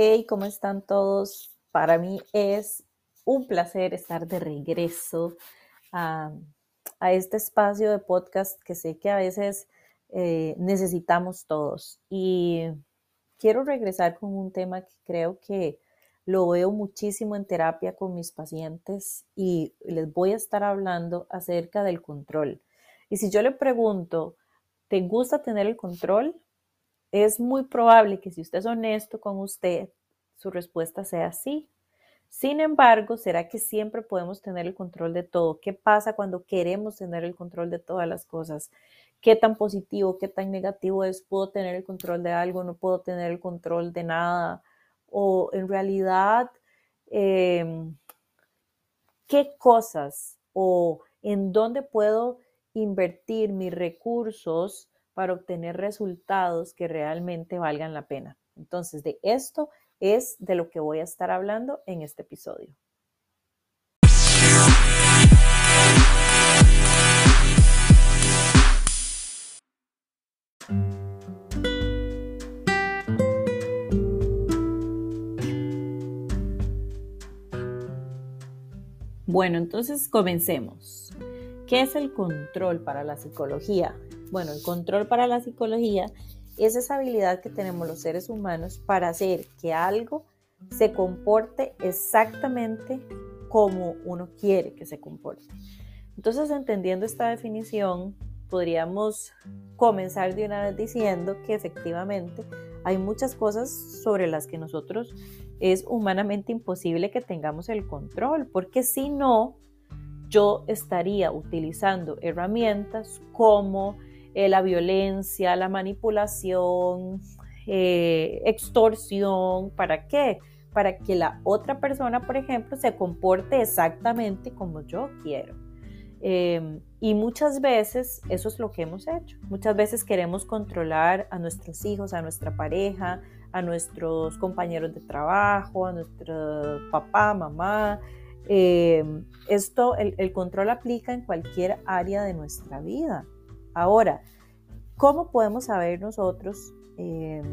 Hey, ¿cómo están todos? Para mí es un placer estar de regreso a, este espacio de podcast que sé que a veces eh, necesitamos todos. Y quiero regresar con un tema que creo que lo veo muchísimo en terapia con mis pacientes y les voy a estar hablando acerca del control. Y si yo le pregunto, ¿te gusta tener el control? Es muy probable que si usted es honesto con usted, su respuesta sea sí. Sin embargo, ¿será que siempre podemos tener el control de todo? ¿Qué pasa cuando queremos tener el control de todas las cosas? ¿Qué tan positivo, qué tan negativo es? ¿Puedo tener el control de algo? ¿No puedo tener el control de nada? O en realidad, em, ¿qué cosas o en dónde puedo invertir mis recursos para obtener resultados que realmente valgan la pena? Entonces, de esto es de lo que voy a estar hablando en este episodio. Bueno, entonces comencemos. ¿Qué es el control para la psicología? Bueno, el control para la psicología es esa habilidad que tenemos los seres humanos para hacer que algo se comporte exactamente como uno quiere que se comporte. Entonces, entendiendo esta definición, podríamos comenzar de una vez diciendo que efectivamente hay muchas cosas sobre las que nosotros es humanamente imposible que tengamos el control, porque si no, yo estaría utilizando herramientas como eh, la violencia, la manipulación, eh, extorsión, ¿para qué? Para que la otra persona, por ejemplo, se comporte exactamente como yo quiero. Em, y muchas veces eso es lo que hemos hecho. Muchas veces queremos controlar a nuestros hijos, a nuestra pareja, a nuestros compañeros de trabajo, a nuestro papá, mamá. Em, esto, el control aplica en cualquier área de nuestra vida. Ahora, ¿cómo podemos saber nosotros eh,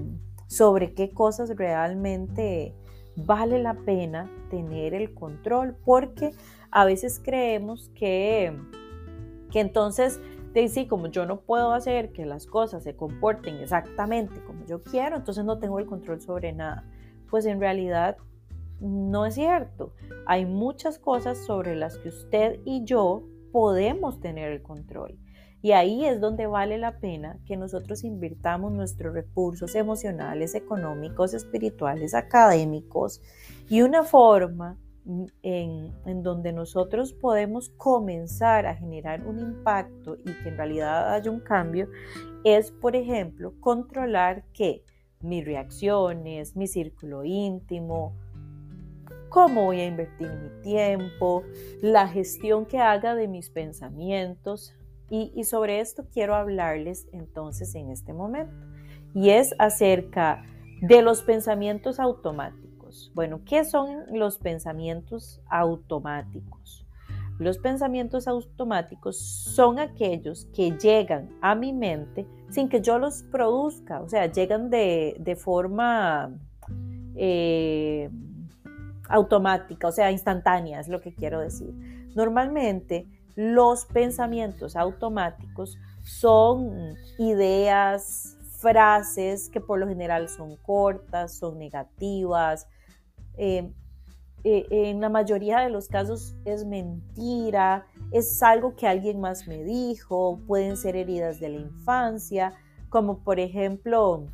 sobre qué cosas realmente vale la pena tener el control? Porque a veces creemos que, que entonces, de, sí, como yo no puedo hacer que las cosas se comporten exactamente como yo quiero, entonces no tengo el control sobre nada. Pues en realidad no es cierto. Hay muchas cosas sobre las que usted y yo podemos tener el control. Y ahí es donde vale la pena que nosotros invirtamos nuestros recursos emocionales, económicos, espirituales, académicos y una forma en, en, donde nosotros podemos comenzar a generar un impacto y que en realidad haya un cambio es, por ejemplo, controlar que mis reacciones, mi círculo íntimo, cómo voy a invertir mi tiempo, la gestión que haga de mis pensamientos, y, sobre esto quiero hablarles entonces en este momento. Y es acerca de los pensamientos automáticos. Bueno, ¿qué son los pensamientos automáticos? Los pensamientos automáticos son aquellos que llegan a mi mente sin que yo los produzca, o sea, llegan de, forma eh, automática, o sea, instantánea, es lo que quiero decir. Normalmente los pensamientos automáticos son ideas, frases que por lo general son cortas, son negativas. Eh, eh, en la mayoría de los casos es mentira, es algo que alguien más me dijo, pueden ser heridas de la infancia, como por ejemplo,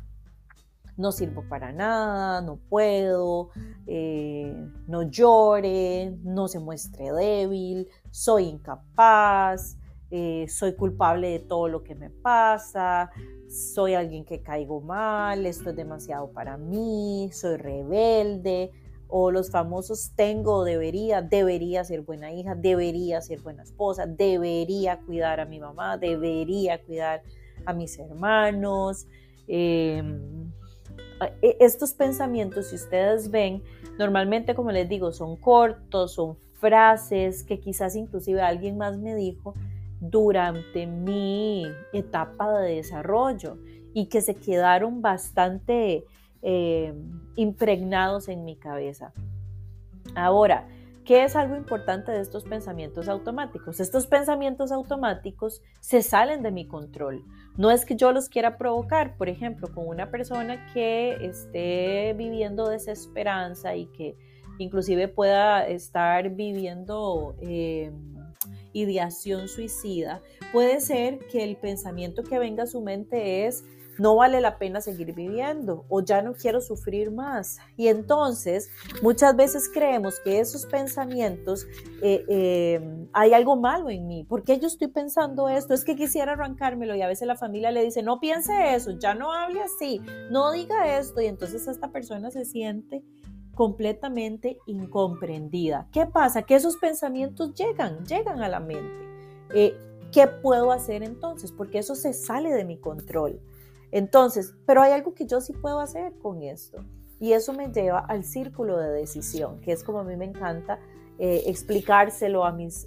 no sirvo para nada, no puedo, eh, no llore, no se muestre débil, soy incapaz, eh, soy culpable de todo lo que me pasa, soy alguien que caigo mal, esto es demasiado para mí, soy rebelde, o los famosos tengo, debería, debería ser buena hija, debería ser buena esposa, debería cuidar a mi mamá, debería cuidar a mis hermanos. Em, estos pensamientos, si ustedes ven, normalmente, como les digo, son cortos, son frases que quizás inclusive alguien más me dijo durante mi etapa de desarrollo y que se quedaron bastante eh, impregnados en mi cabeza. Ahora, ¿qué es algo importante de estos pensamientos automáticos? Estos pensamientos automáticos se salen de mi control. No es que yo los quiera provocar, por ejemplo, con una persona que esté viviendo desesperanza y que inclusive pueda estar viviendo eh, ideación suicida, puede ser que el pensamiento que venga a su mente es no vale la pena seguir viviendo o ya no quiero sufrir más. Y entonces muchas veces creemos que esos pensamientos, eh, eh, hay algo malo en mí. ¿Por qué yo estoy pensando esto? Es que quisiera arrancármelo y a veces la familia le dice, no piense eso, ya no hable así, no diga esto. Y entonces esta persona se siente completamente incomprendida. ¿Qué pasa? Que esos pensamientos llegan, llegan a la mente. Eh, ¿Qué puedo hacer entonces? Porque eso se sale de mi control. Entonces, pero hay algo que yo sí puedo hacer con esto. Y eso me lleva al círculo de decisión, que es como a mí me encanta eh, explicárselo a mis,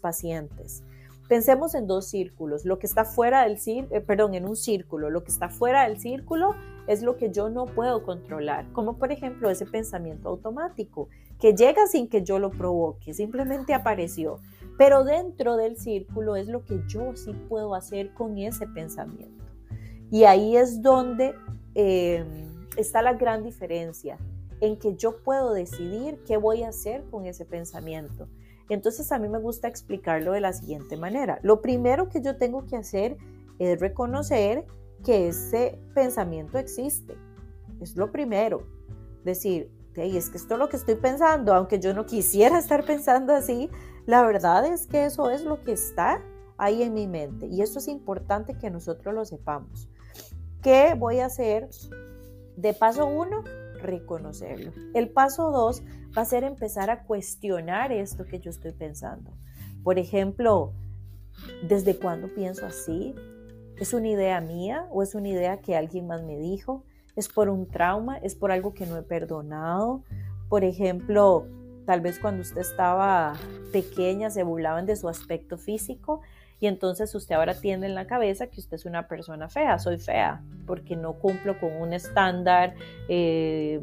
pacientes. Pensemos en dos círculos. Lo que está fuera del círculo, eh, perdón, en un círculo. Lo que está fuera del círculo es lo que yo no puedo controlar, como por ejemplo ese pensamiento automático que llega sin que yo lo provoque, simplemente apareció. Pero dentro del círculo es lo que yo sí puedo hacer con ese pensamiento. Y ahí es donde eh, está la gran diferencia, en que yo puedo decidir qué voy a hacer con ese pensamiento. Entonces a mí me gusta explicarlo de la siguiente manera. Lo primero que yo tengo que hacer es reconocer que ese pensamiento existe. Es lo primero. Decir, hey, es que esto es lo que estoy pensando, aunque yo no quisiera estar pensando así, la verdad es que eso es lo que está ahí en mi mente. Y eso es importante que nosotros lo sepamos. ¿Qué voy a hacer? De paso uno, reconocerlo. El paso dos va a ser empezar a cuestionar esto que yo estoy pensando. Por ejemplo, ¿desde cuándo pienso así? ¿Es una idea mía o es una idea que alguien más me dijo? ¿Es por un trauma? ¿Es por algo que no he perdonado? Por ejemplo, tal vez cuando usted estaba pequeña se burlaban de su aspecto físico y entonces usted ahora tiene en la cabeza que usted es una persona fea, soy fea, porque no cumplo con un estándar eh,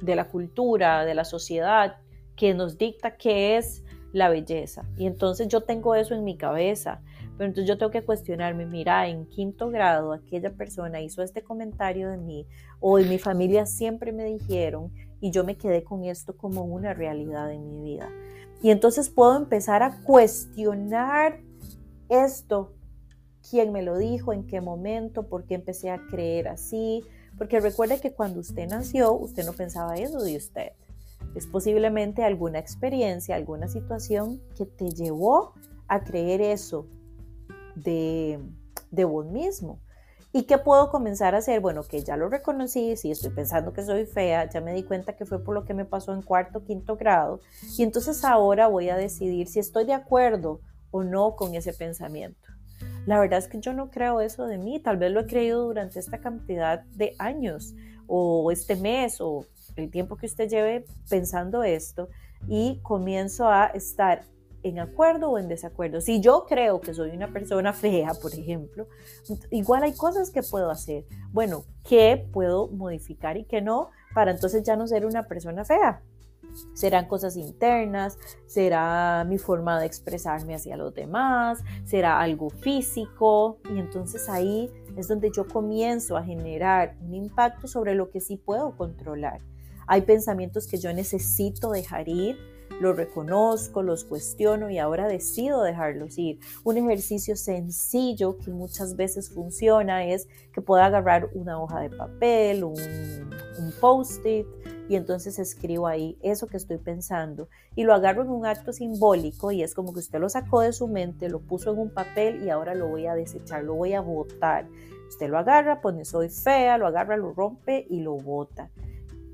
de la cultura, de la sociedad, que nos dicta qué es la belleza. Y entonces yo tengo eso en mi cabeza. Pero entonces yo tengo que cuestionarme, mira, en quinto grado aquella persona hizo este comentario de mí o en mi familia siempre me dijeron y yo me quedé con esto como una realidad en mi vida. Y entonces puedo empezar a cuestionar esto, quién me lo dijo, en qué momento, por qué empecé a creer así. Porque recuerde que cuando usted nació, usted no pensaba eso de usted. Es posiblemente alguna experiencia, alguna situación que te llevó a creer eso de, de vos mismo. ¿Y qué puedo comenzar a hacer? Bueno, que ya lo reconocí, si estoy pensando que soy fea, ya me di cuenta que fue por lo que me pasó en cuarto, quinto grado, y entonces ahora voy a decidir si estoy de acuerdo o no con ese pensamiento. La verdad es que yo no creo eso de mí, tal vez lo he creído durante esta cantidad de años o este mes o el tiempo que usted lleve pensando esto y comienzo a estar en acuerdo o en desacuerdo. Si yo creo que soy una persona fea, por ejemplo, igual hay cosas que puedo hacer. Bueno, ¿qué puedo modificar y qué no para entonces ya no ser una persona fea? Serán cosas internas, será mi forma de expresarme hacia los demás, será algo físico y entonces ahí es donde yo comienzo a generar un impacto sobre lo que sí puedo controlar. Hay pensamientos que yo necesito dejar ir, los reconozco, los cuestiono y ahora decido dejarlos ir. Un ejercicio sencillo que muchas veces funciona es que pueda agarrar una hoja de papel, un, post-it y entonces escribo ahí eso que estoy pensando y lo agarro en un acto simbólico y es como que usted lo sacó de su mente, lo puso en un papel y ahora lo voy a desechar, lo voy a botar. Usted lo agarra, pone soy fea, lo agarra, lo rompe y lo bota.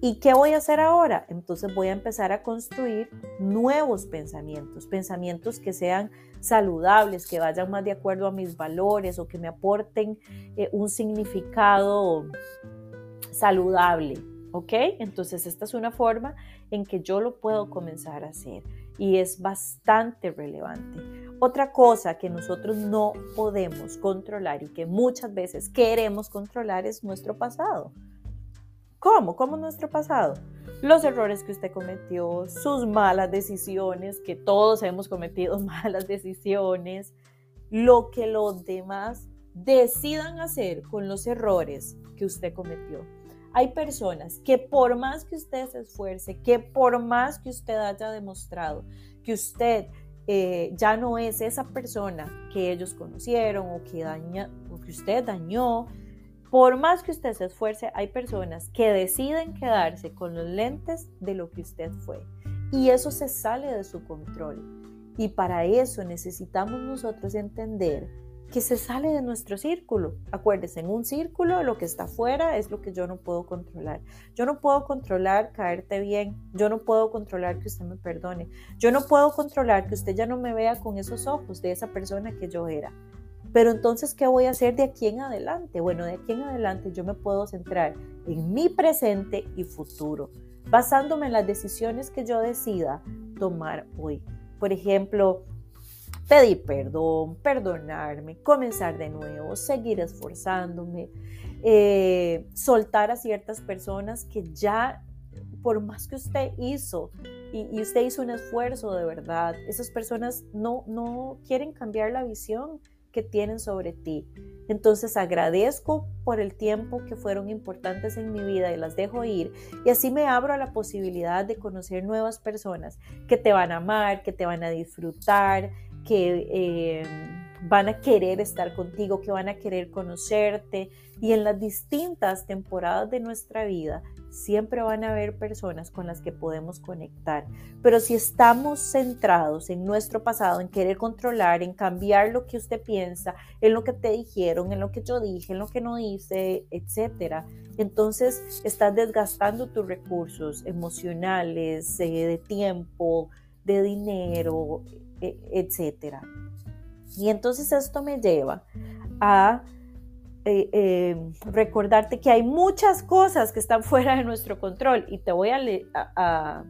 ¿Y qué voy a hacer ahora? Entonces voy a empezar a construir nuevos pensamientos, pensamientos que sean saludables, que vayan más de acuerdo a mis valores o que me aporten eh, un significado saludable. ¿Ok? Entonces esta es una forma en que yo lo puedo comenzar a hacer y es bastante relevante. Otra cosa que nosotros no podemos controlar y que muchas veces queremos controlar es nuestro pasado ¿Cómo? ¿Cómo nuestro pasado? Los errores que usted cometió, sus malas decisiones, que todos hemos cometido malas decisiones, lo que los demás decidan hacer con los errores que usted cometió. Hay personas que por más que usted se esfuerce, que por más que usted haya demostrado que usted eh, ya no es esa persona que ellos conocieron o que, daña, o que usted dañó, por más que usted se esfuerce, hay personas que deciden quedarse con los lentes de lo que usted fue. Y eso se sale de su control. Y para eso necesitamos nosotros entender que se sale de nuestro círculo. Acuérdense, en un círculo lo que está afuera es lo que yo no puedo controlar. Yo no puedo controlar caerte bien, yo no puedo controlar que usted me perdone, yo no puedo controlar que usted ya no me vea con esos ojos de esa persona que yo era. Pero entonces, ¿qué voy a hacer de aquí en adelante? Bueno, de aquí en adelante yo me puedo centrar en mi presente y futuro, basándome en las decisiones que yo decida tomar hoy. Por ejemplo, pedir perdón, perdonarme, comenzar de nuevo, seguir esforzándome, eh, soltar a ciertas personas que ya, por más que usted hizo, y, usted hizo un esfuerzo de verdad, esas personas no, no quieren cambiar la visión que tienen sobre ti. Entonces agradezco por el tiempo que fueron importantes en mi vida y las dejo ir. Y así me abro a la posibilidad de conocer nuevas personas que te van a amar, que te van a disfrutar, que eh, van a querer estar contigo, que van a querer conocerte. Y en las distintas temporadas de nuestra vida siempre van a haber personas con las que podemos conectar. Pero si estamos centrados en nuestro pasado, en querer controlar, en cambiar lo que usted piensa, en lo que te dijeron, en lo que yo dije, en lo que no hice, etcétera, entonces estás desgastando tus recursos emocionales, eh, de tiempo, de dinero, e, etcétera. Y entonces esto me lleva a eh, eh, recordarte que hay muchas cosas que están fuera de nuestro control y te voy a,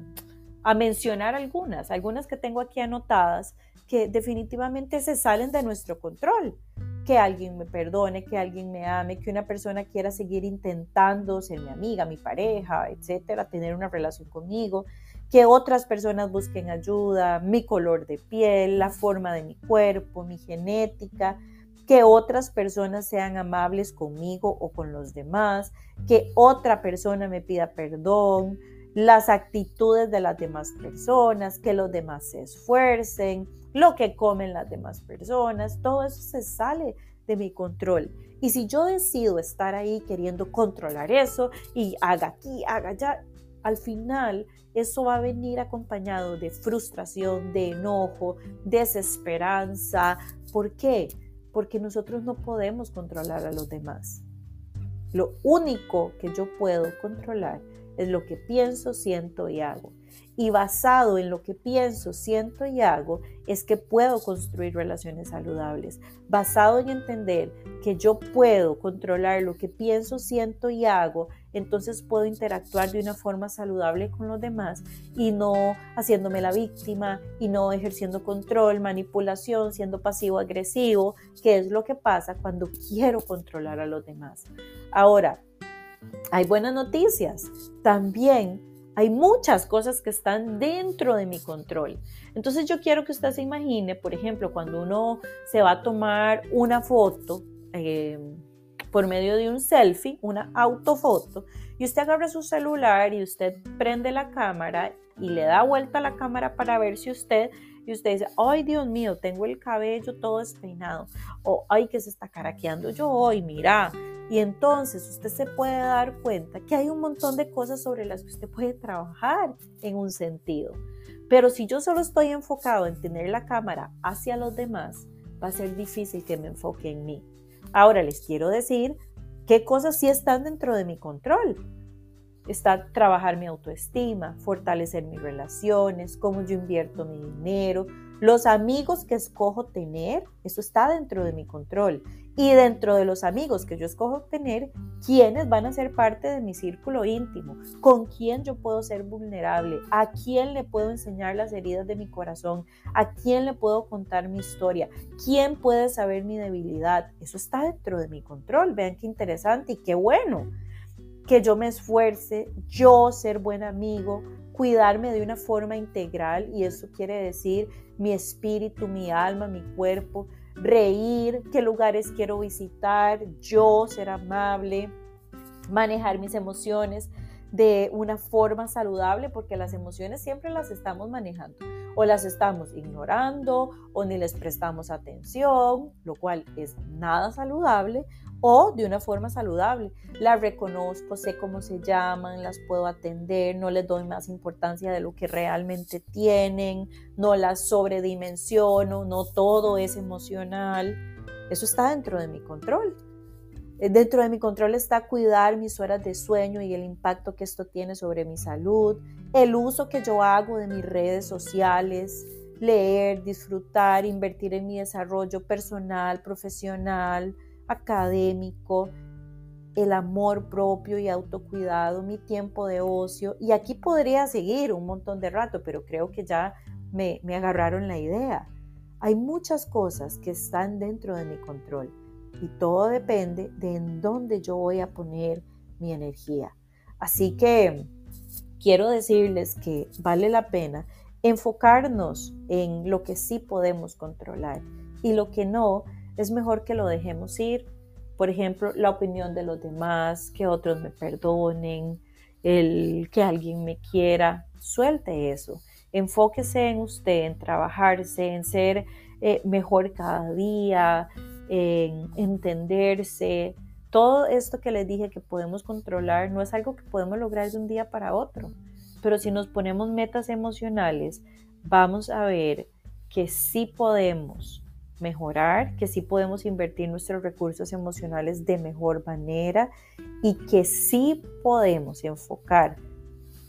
a, mencionar algunas, algunas que tengo aquí anotadas que definitivamente se salen de nuestro control. Que alguien me perdone, que alguien me ame, que una persona quiera seguir intentando ser mi amiga, mi pareja, etcétera, tener una relación conmigo, que otras personas busquen ayuda, mi color de piel, la forma de mi cuerpo, mi genética, que otras personas sean amables conmigo o con los demás, que otra persona me pida perdón, las actitudes de las demás personas, que los demás se esfuercen, lo que comen las demás personas, todo eso se sale de mi control. Y si yo decido estar ahí queriendo controlar eso y haga aquí, haga allá, al final eso va a venir acompañado de frustración, de enojo, desesperanza. ¿Por qué? porque nosotros no podemos controlar a los demás. Lo único que yo puedo controlar es lo que pienso, siento y hago y basado en lo que pienso, siento y hago, es que puedo construir relaciones saludables. Basado en entender que yo puedo controlar lo que pienso, siento y hago, entonces puedo interactuar de una forma saludable con los demás y no haciéndome la víctima y no ejerciendo control, manipulación, siendo pasivo-agresivo, que es lo que pasa cuando quiero controlar a los demás. Ahora, hay buenas noticias. También hay muchas cosas que están dentro de mi control. Entonces yo quiero que usted se imagine, por ejemplo, cuando uno se va a tomar una foto eh, por medio de un selfie, una autofoto, y usted agarra su celular y usted prende la cámara y le da vuelta a la cámara para ver si usted y usted dice, ay Dios mío, tengo el cabello todo despeinado, o ay que se está caraqueando yo hoy, mira, y entonces usted se puede dar cuenta que hay un montón de cosas sobre las que usted puede trabajar en un sentido. Pero si yo solo estoy enfocado en tener la cámara hacia los demás, va a ser difícil que me enfoque en mí. Ahora les quiero decir qué cosas sí están dentro de mi control. Está trabajar mi autoestima, fortalecer mis relaciones, cómo yo invierto mi dinero, los amigos que escojo tener, eso está dentro de mi control. Y dentro de los amigos que yo escojo tener, quiénes van a ser parte de mi círculo íntimo, con quién yo puedo ser vulnerable, a quién le puedo enseñar las heridas de mi corazón, a quién le puedo contar mi historia, quién puede saber mi debilidad. Eso está dentro de mi control. Vean qué interesante y qué bueno. que yo me esfuerce, yo ser buen amigo, cuidarme de una forma integral y eso quiere decir mi espíritu, mi alma, mi cuerpo, reír, qué lugares quiero visitar, yo ser amable, manejar mis emociones de una forma saludable porque las emociones siempre las estamos manejando o las estamos ignorando o ni les prestamos atención, lo cual es nada saludable o de una forma saludable. Las reconozco, sé cómo se llaman, las puedo atender, no les doy más importancia de lo que realmente tienen, no las sobredimensiono, no todo es emocional. Eso está dentro de mi control. Eh, dentro de mi control está cuidar mis horas de sueño y el impacto que esto tiene sobre mi salud, el uso que yo hago de mis redes sociales, leer, disfrutar, invertir en mi desarrollo personal, profesional, académico, el amor propio y autocuidado, mi tiempo de ocio. Y aquí podría seguir un montón de rato, pero creo que ya me, me agarraron la idea. Hay muchas cosas que están dentro de mi control y todo depende de en dónde yo voy a poner mi energía. Así que quiero decirles que vale la pena enfocarnos en lo que sí podemos controlar y lo que no, es mejor que lo dejemos ir. Por ejemplo, la opinión de los demás, que otros me perdonen, el que alguien me quiera, suelte eso. Enfóquese en usted, en trabajarse, en ser eh, mejor cada día, en entenderse. Todo esto que les dije que podemos controlar no es algo que podemos lograr de un día para otro. Pero si nos ponemos metas emocionales, vamos a ver que sí podemos mejorar, que sí podemos invertir nuestros recursos emocionales de mejor manera y que sí podemos enfocar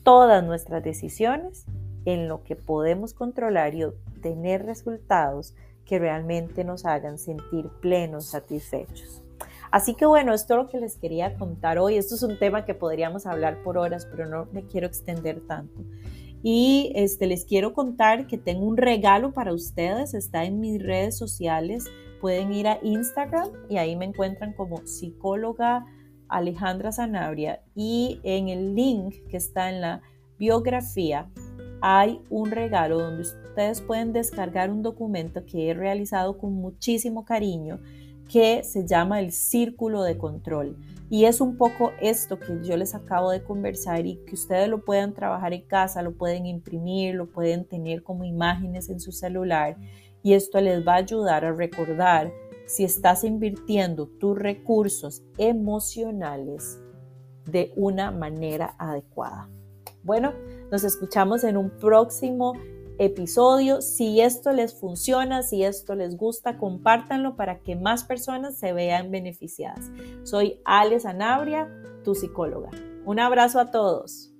todas nuestras decisiones en lo que podemos controlar y obtener resultados que realmente nos hagan sentir plenos, satisfechos. Así que bueno, esto es lo que les quería contar hoy. Esto es un tema que podríamos hablar por horas, pero no me quiero extender tanto. Y este, les quiero contar que tengo un regalo para ustedes, está en mis redes sociales. Pueden ir a Instagram y ahí me encuentran como psicóloga Alejandra Zanabria. Y en el link que está en la biografía hay un regalo donde ustedes pueden descargar un documento que he realizado con muchísimo cariño que se llama el círculo de control. Y es un poco esto que yo les acabo de conversar y que ustedes lo puedan trabajar en casa, lo pueden imprimir, lo pueden tener como imágenes en su celular. Y esto les va a ayudar a recordar si estás invirtiendo tus recursos emocionales de una manera adecuada. Bueno, nos escuchamos en un próximo episodio. Si esto les funciona, si esto les gusta, compártanlo para que más personas se vean beneficiadas. Soy Ale Anabria, tu psicóloga. Un abrazo a todos.